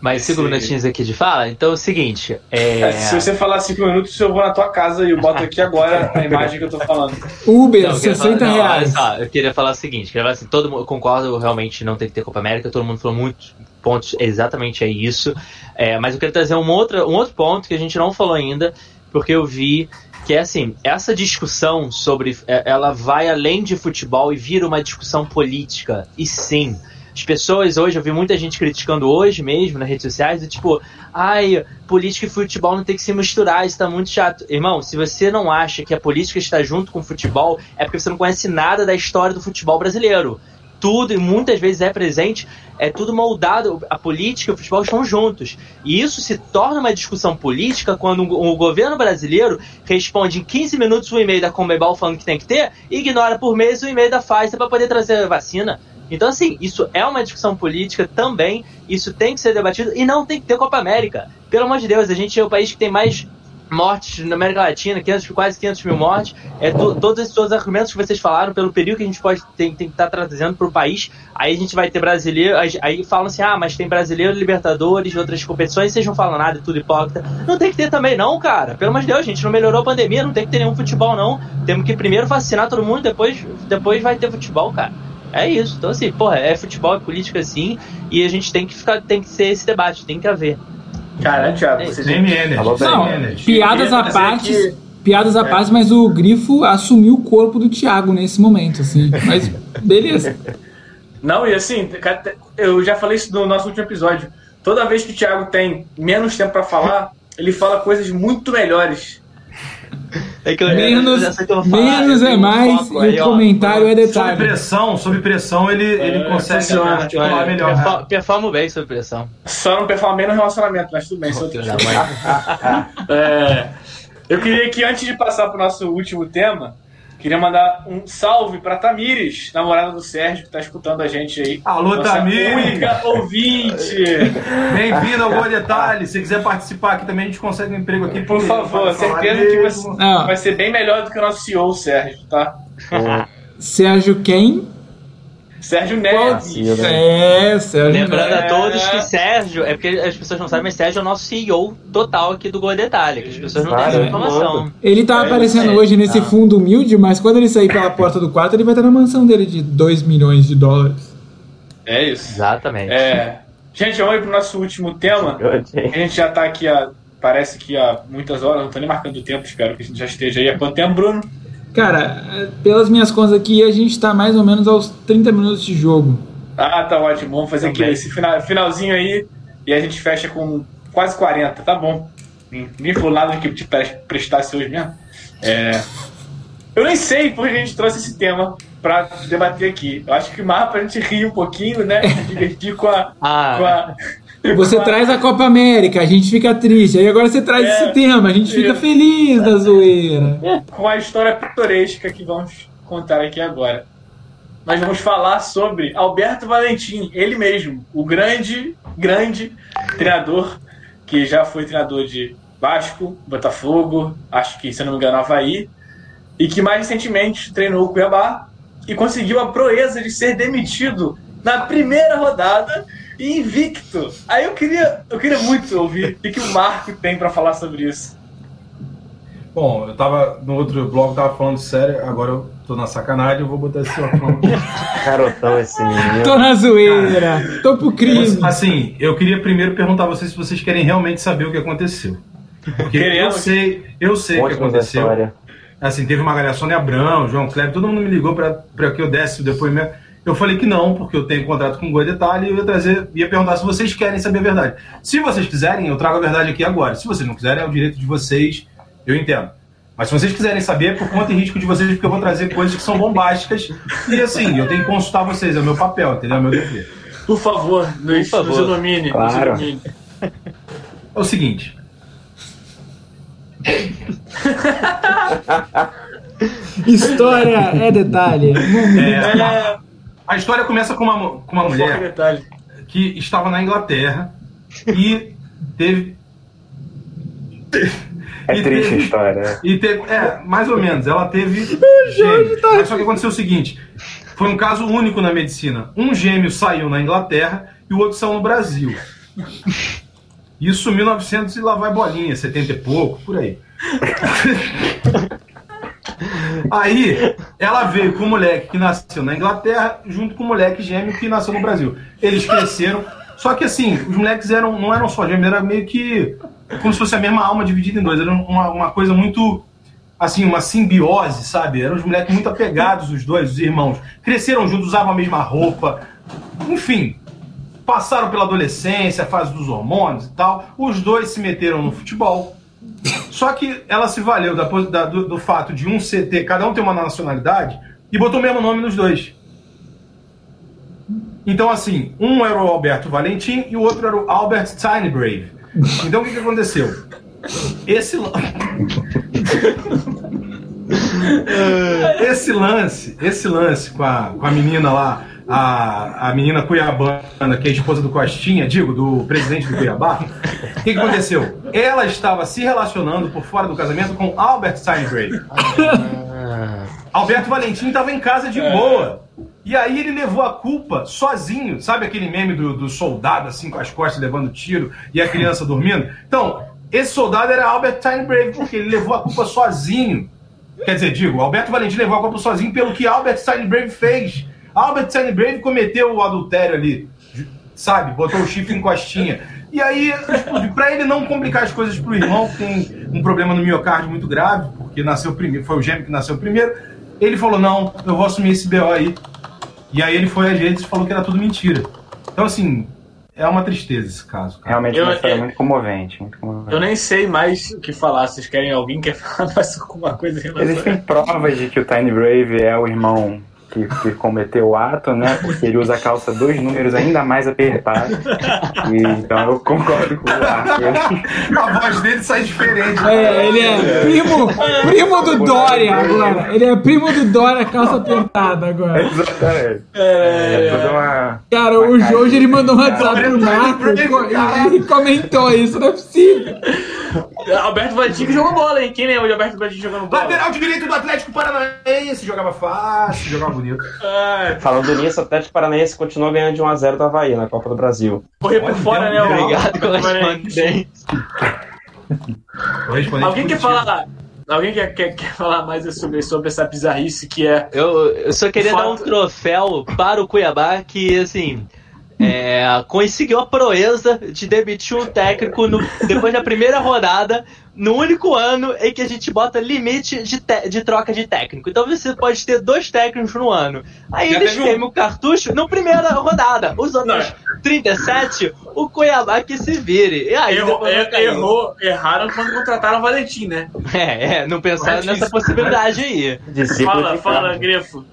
Mais cinco Esse- minutinhos aqui de fala? Então é o seguinte. É... É, se você falar cinco minutos, eu vou na tua casa e eu boto aqui agora a imagem que eu tô falando. Uber, Não, eu queria 60 falar- não, olha reais. só, eu queria falar o seguinte, queria falar assim, todo mundo, eu concordo realmente não tem que ter Copa América, todo mundo falou muitos pontos, exatamente é isso. É, mas eu queria trazer um outro, um outro ponto que a gente não falou ainda, porque eu vi que é assim, essa discussão sobre é, ela vai além de futebol e vira uma discussão política. E sim, as pessoas hoje, eu vi muita gente criticando hoje mesmo nas redes sociais, do tipo, ai, política e futebol não tem que se misturar, isso tá muito chato. Irmão, se você não acha que a política está junto com o futebol, é porque você não conhece nada da história do futebol brasileiro. Tudo, e muitas vezes é presente, é tudo moldado, a política e o futebol estão juntos. E isso se torna uma discussão política quando o governo brasileiro responde em 15 minutos o e-mail da Comebol falando que tem que ter, e ignora por mês o e-mail da Pfizer para poder trazer a vacina. Então, assim, isso é uma discussão política também, isso tem que ser debatido e não tem que ter Copa América. Pelo amor de Deus, a gente é o país que tem mais mortes na América Latina, 500, quase 500 mil mortes. É to- todos esses todos os argumentos que vocês falaram, pelo período que a gente pode tem, tem que estar trazendo para o país. Aí a gente vai ter brasileiro, aí- falam assim: ah, mas tem brasileiro, Libertadores, outras competições, vocês não falam nada, é tudo hipócrita. Não tem que ter também, não, cara. Pelo amor de Deus, gente não melhorou a pandemia, não tem que ter nenhum futebol, não. Temos que primeiro vacinar todo mundo, depois, depois vai ter futebol, cara. É isso. Então, assim, porra, é futebol, é política sim, e a gente tem que ficar, tem que ser esse debate, tem que haver. Cara, Thiago, você Nem sem Não, piadas à parte, que- piadas à parte, mas o Grifo assumiu o corpo do Thiago nesse momento, assim. Mas beleza. Não, e assim, eu já falei isso no nosso último episódio. Toda vez que o Thiago tem menos tempo pra falar, ele fala coisas muito melhores. É que eu- Menos, eu é um mais e o ó. comentário é Sob detalhe. pressão, sob pressão, ele, ele consegue funciona, articular melhor. Perfo- Performo bem sob pressão. Só não performa bem no relacionamento, mas tudo bem. isso é. É, eu queria que antes de passar pro nosso último tema, queria mandar um salve pra Tamires, namorada do Sérgio, que tá escutando a gente aí. Alô, Nossa Tamires! única ouvinte! Bem-vindo ao Gol Detalhe. Se quiser participar aqui também, a gente consegue um emprego aqui. Por favor, certeza que mesmo. Ah. vai ser bem melhor do que o nosso CEO, Sérgio, tá? Sérgio quem? Sérgio Neves. É, Sérgio. Lembrando a É. todos que Sérgio, é porque as pessoas não sabem, mas Sérgio é o nosso CEO total aqui do Gol Detalhe, que as pessoas não têm essa informação. Ele tá É, aparecendo é, hoje nesse tá. fundo humilde, mas quando ele sair pela porta do quarto, ele vai estar na mansão dele de 2 milhões de dólares. É isso. Exatamente. É, gente, vamos aí pro nosso último tema. A gente já tá aqui há. Parece que há muitas horas, não tô nem marcando o tempo, espero que a gente já esteja aí há quanto tempo, Bruno? Cara, pelas minhas contas aqui, a gente tá mais ou menos aos 30 minutos de jogo. Ah, tá ótimo. Vamos fazer aqui esse final, finalzinho aí e a gente fecha com quase 40, tá bom. Nem falou nada que te pre- prestasse hoje mesmo. É, eu nem sei porque a gente trouxe esse tema pra debater aqui. Eu acho que mais pra gente rir um pouquinho, né? Se divertir com a, Ah, com a, Você traz a Copa América, a gente fica triste. Aí agora você traz É, esse tema, a gente fica isso. feliz da zoeira. com a história pitoresca que vamos contar aqui agora. Nós vamos falar sobre Alberto Valentim, ele mesmo, o grande, grande treinador que já foi treinador de Vasco, Botafogo, acho que, se eu não me engano, Havaí, e que mais recentemente treinou o Cuiabá e conseguiu a proeza de ser demitido na primeira rodada invicto. Aí eu queria, eu queria muito ouvir o que que o Marco tem para falar sobre isso. Bom, eu tava no outro blog, tava falando sério, agora eu tô na sacanagem, eu vou botar esse óculos. Garotão esse menino. Tô na zoeira, tô pro crime. Assim, eu queria primeiro perguntar a vocês se vocês querem realmente saber o que aconteceu. Porque eu sei, eu sei o que aconteceu. Assim, teve uma galera, Sônia Abrão, João Kleber, todo mundo me ligou para que eu desse o depoimento. Eu falei que não, porque eu tenho contrato com o Goi Detalhe e eu ia trazer, ia perguntar se vocês querem saber a verdade. Se vocês quiserem, eu trago a verdade aqui agora. Se vocês não quiserem, é o direito de vocês, eu entendo. Mas se vocês quiserem saber, é por conta e risco de vocês, porque eu vou trazer coisas que são bombásticas. E assim, eu tenho que consultar vocês, é o meu papel, entendeu? É o meu dever. Por favor, nos, Por favor. nos ilumine. Claro. É o seguinte. História é detalhe. É, a história começa com uma, com uma mulher que estava na Inglaterra e teve. É e triste a teve- história. né? E teve, é, mais ou menos. Ela teve gêmeos. Mas só que aconteceu o seguinte: foi um caso único na medicina. Um gêmeo saiu na Inglaterra e o outro saiu no Brasil. Isso em 1900 e lá vai bolinha, 70 e pouco, por aí. Aí, ela veio com o moleque que nasceu na Inglaterra, junto com o moleque gêmeo que nasceu no Brasil. Eles cresceram. Só que assim, os moleques eram, não eram só gêmeos, era meio que como se fosse a mesma alma dividida em dois. Era uma, uma coisa muito, assim, uma simbiose, sabe? Eram os moleques muito apegados, os dois, os irmãos. Cresceram juntos, usavam a mesma roupa. Enfim, passaram pela adolescência, a fase dos hormônios e tal. Os dois se meteram no futebol. Só que ela se valeu da da- do, do fato de um ter, cada um ter uma nacionalidade e botou o mesmo nome nos dois. Então, assim, um era o Alberto Valentim e o outro era o Albert Steinbrave. Então, o que, que aconteceu? Esse, esse lance, esse lance com a, com a menina lá, a, a menina cuiabana, que é a esposa do Costinha, digo, do presidente do Cuiabá, o que, que aconteceu? Ela estava se relacionando por fora do casamento com Albert Steinbrave. Alberto Valentim estava em casa de boa. E aí ele levou a culpa sozinho. Sabe aquele meme do, do soldado assim com as costas levando tiro e a criança dormindo? Então, esse soldado era Albert Steinbrave, porque ele levou a culpa sozinho. Quer dizer, digo, Alberto Valentim levou a culpa sozinho pelo que Albert Steinbrave fez. Albert Steinbrave cometeu o adultério ali, sabe? Botou o chifre em costinha. E aí, pra ele não complicar as coisas pro irmão, que tem um problema no miocárdio muito grave, porque nasceu primeiro, foi o gêmeo que nasceu primeiro, ele falou: não, eu vou assumir esse BO aí. E aí ele foi às redes e falou que era tudo mentira. Então, assim, é uma tristeza esse caso. Cara. Realmente Eu- uma história eu- muito comovente. Muito comovente. Eu nem sei mais o que falar. Vocês querem alguém quer falar mais alguma coisa Existem provas de que o Tiny Brave é o irmão que, que cometeu o ato, né? Porque ele usa a calça dois números ainda mais apertados. E, então eu concordo com o Arthur. A voz dele sai diferente. É, ele é primo, primo do Dória agora. Ele é primo do Dória, calça apertada agora. Exatamente. É, É toda uma. Cara, o Jorge ele mandou um WhatsApp pro Marco e e- e comentou isso, não é possível. Alberto Valentim que jogou bola, hein? Quem lembra de Alberto Valentim jogando bola? Lateral direito do Atlético Paranaense. Jogava fácil, jogava bonito. Ah, Falando nisso, o Atlético Paranaense continua ganhando de 1x0 do Havaí na Copa do Brasil. correr por Olha, fora, né? o- Obrigado, correspondente. Correspondente Alguém quer falar? Alguém quer, quer, quer falar mais sobre, sobre essa bizarrice que é. Eu, eu só queria dar um troféu para o Cuiabá que, assim, é, conseguiu a proeza de demitir um técnico no- depois da primeira rodada, no único ano em que a gente bota limite de, te- de troca de técnico. Então você pode ter dois técnicos no ano. Aí Já eles teve um. queimam o cartucho na primeira rodada. Os outros 37, o Cuiabá que se vire. E aí Errou, er- errou, erraram quando contrataram o Valentim, né? É, é, não pensaram nessa possibilidade aí. Discípulo Fala, de fala, Carlos. Grefo.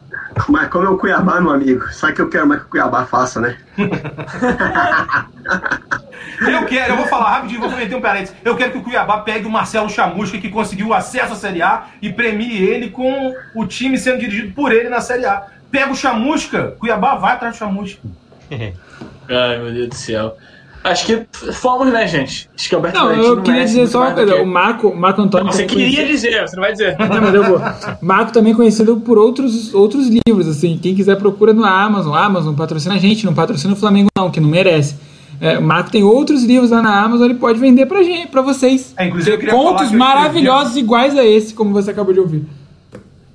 Mas como é o Cuiabá, meu amigo, sabe o que eu quero mais que o Cuiabá faça, né? Eu quero, eu vou falar rapidinho, vou meter um parênteses. Eu quero que o Cuiabá pegue o Marcelo Chamusca, que conseguiu acesso à Série A, e premie ele com o time sendo dirigido por ele na Série A. Pega o Chamusca, Cuiabá vai atrás do Chamusca. Ai, meu Deus do céu. Acho que fomos, né, gente? Acho que o Alberto Não, eu queria dizer só uma coisa. que- O Marco, o Marco Antônio. Você também queria conhecido- dizer, você não vai dizer. Não, mas eu vou. Marco também conhecido por outros, outros livros, assim. Quem quiser procura no Amazon. Amazon patrocina a gente, não patrocina o Flamengo, não, que não merece. É, o Marco tem outros livros lá na Amazon, ele pode vender pra gente, pra vocês. É, inclusive, eu Tem contos que eu maravilhosos iguais a esse, como você acabou de ouvir.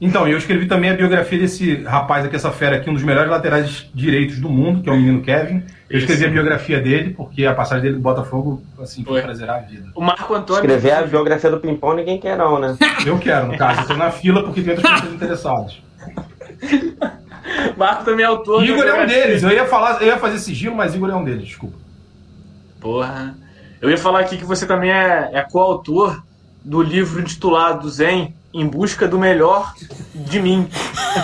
Então, eu escrevi também a biografia desse rapaz aqui, essa fera aqui, um dos melhores laterais direitos do mundo, que é o menino Kevin. Eu escrevi a biografia dele, porque a passagem dele do Botafogo, assim, foi Foi. pra zerar a vida. O Marco Antônio. Escrever a biografia do Pimpão ninguém quer não, né? Eu quero, no caso, eu tô na fila porque tem outras pessoas interessadas. Marco também é autor. Igor é um deles, eu ia, falar, eu ia fazer sigilo, mas Igor é um deles, desculpa. Porra. Eu ia falar aqui que você também é, é coautor do livro intitulado Zen Em Busca do Melhor de Mim.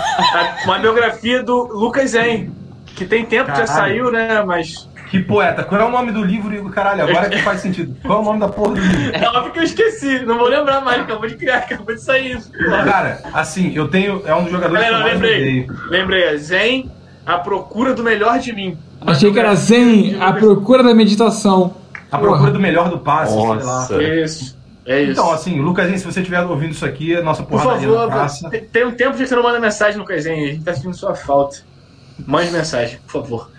Uma biografia do Lucas Zen. Que tem tempo que já saiu, né? Mas. Que poeta, qual é o nome do livro, Igor? Caralho, agora que faz sentido. Qual é o nome da porra do livro? É óbvio que eu esqueci. Não vou lembrar mais. Acabou de criar, acabou de sair isso. Cara, assim, eu tenho. É um dos jogadores Galera, que eu lembrei. Lembrei. é Zen, a procura do melhor de mim. Achei que era Zen, a procura da meditação. A procura do melhor do passe, sei lá. Nossa. Isso. É isso. Então, assim, Lucas, se você estiver ouvindo isso aqui, é nossa Por porradaria favor, na praça. tem- tem um tempo que você não manda mensagem no Kaizen, a gente tá sentindo sua falta. Mande mensagem, por favor.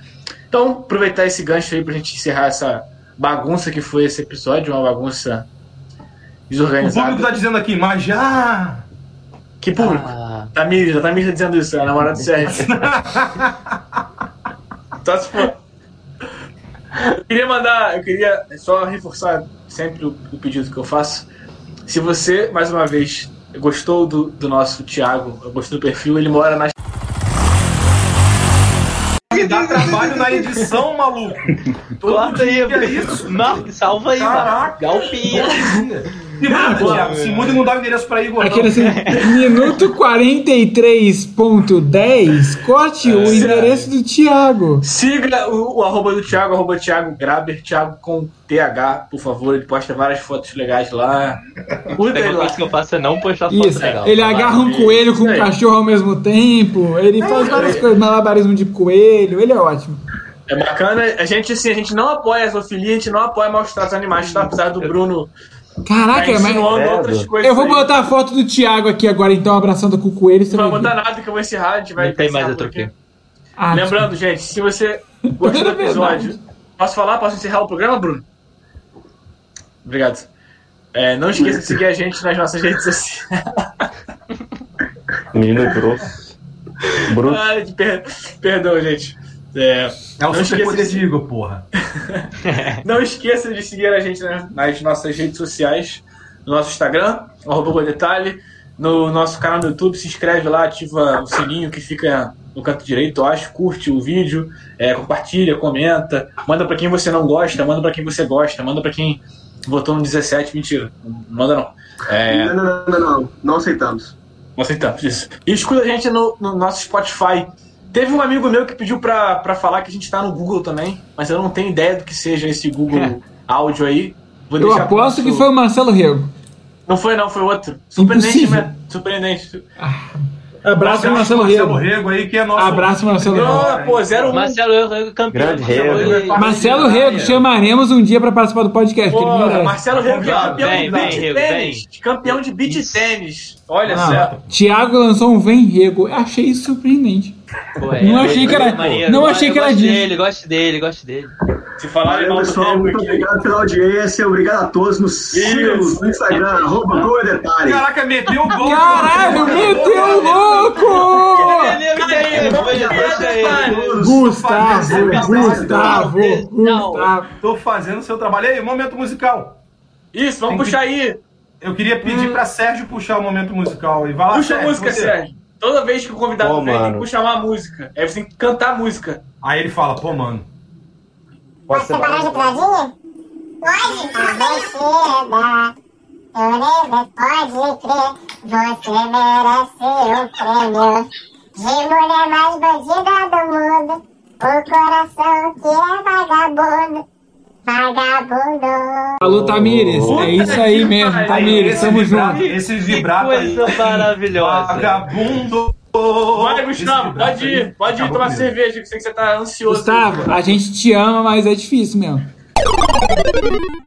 Então, aproveitar esse gancho aí pra gente encerrar essa bagunça que foi esse episódio, uma bagunça O público desorganizada. tá dizendo aqui, mas já. Que público? Ah, Tamir, a Tamir tá dizendo isso, é a namorada do Sérgio. Só se for. Eu queria mandar, eu queria só reforçar sempre o, o pedido que eu faço. Se você, mais uma vez, gostou do, do nosso Thiago, gostou do perfil, ele mora na Me dá trabalho na edição, maluco. Todo corta aí, é isso. Marco, salva aí, Caraca. Galpinha. Se muda, Thiago, se muda e não dá o endereço pra Igor. Aquele não. assim, minuto 43.10, corte É. o endereço do Thiago. Siga o, o arroba do Thiago, arroba Thiago Graber, Thiago com TH, por favor. Ele posta várias fotos legais lá. Curta A ele lá. que eu faço é não postar foto Isso, legal. ele agarra um coelho com um cachorro ao mesmo tempo, ele faz várias coisas, malabarismo de coelho, ele é ótimo. É bacana. A gente, assim, a gente não apoia a zoofilia, a gente não apoia maus tratos animais, tá? Apesar do Bruno tá Caraca, mas insinuando Credo. outras coisas. eu vou botar a foto do Thiago aqui agora, então, abraçando com o coelho. Você Não vai botar nada que eu vou encerrar, a gente vai Não tem mais outro aqui. Ah, Lembrando, gente, se você gostou do É episódio, posso falar? Posso encerrar o programa, Bruno? Obrigado. É, não esqueça de seguir a gente nas nossas redes sociais. Menino grosso. Bruto. Ai, per- perdão, gente. É, É o não super poder esqueça, de Igor, porra. não esqueça de seguir a gente nas, nas nossas redes sociais, no nosso Instagram, arroba Detalhe, no nosso canal no YouTube, se inscreve lá, ativa o sininho que fica no canto direito, eu acho, curte o vídeo, é, compartilha, comenta, manda pra quem você não gosta, manda pra quem você gosta, manda pra quem votou no 17, mentira, não manda não. É, Não, não, não, não, não. Não aceitamos. Não aceitamos isso. E escuta a gente no, no nosso Spotify. Teve um amigo meu que pediu pra, pra falar que a gente tá no Google também, mas eu não tenho ideia do que seja esse Google áudio aí. Vou Eu aposto nosso- que foi o Marcelo Rego. Não foi, não, foi outro. Surpreendente, Impossível. né? Surpreendente. Abraço, Marcelo Marcelo Rego. Rego aí, que é nosso. Abraço, Marcelo Rego. Não, pô, 01. Marcelo é campeão. Grande Marcelo Rego. ele- Marcelo Rego, chamaremos um dia pra participar do podcast, Pô. Marcelo Rego, é campeão Vem, de vem, beat Rego, tênis. Campeão de beat tênis. Olha Ah, só. Thiago lançou um Vem Rego. Eu Achei isso surpreendente. Pô, é, Não achei que era- maneiro. não achei que era disso. dele, gosto dele, gosto dele. Se falarem Valeu, mal pessoal. Muito aqui. obrigado pela audiência. Obrigado a todos. Nos sigam no Instagram, arroba Gol é Detalhe. Caraca, meteu o gol. Caralho, meteu louco! Gustavo, Gustavo, Gustavo. Tô fazendo o seu trabalho. Aí, momento musical. Isso, vamos Tem que- puxar aí. Eu queria pedir pra Sérgio puxar o momento musical. E vai lá, Puxa a música, você. Sérgio. Toda vez que o convidado Pô, vem, tem que mano. puxar uma música. Aí você tem que cantar a música. Aí ele fala, pô, mano. Pode ser Separar de pisadinha? Pode! Talvez chega. Forever pode crer. Você merece um prêmio. De mulher mais bandida do mundo. O coração que é vagabundo. Vagabundo. Alô, Tamires. É isso aí mesmo, Aí, Tamires. esse Tamo vibrato, junto. esse vibrato aí. coisa maravilhosa. Vagabundo. Vai, Gustavo, pode aí ir. Pode ir acabou tomar comigo. cerveja, que eu sei que você tá ansioso. Gustavo, a gente te ama, mas é difícil mesmo.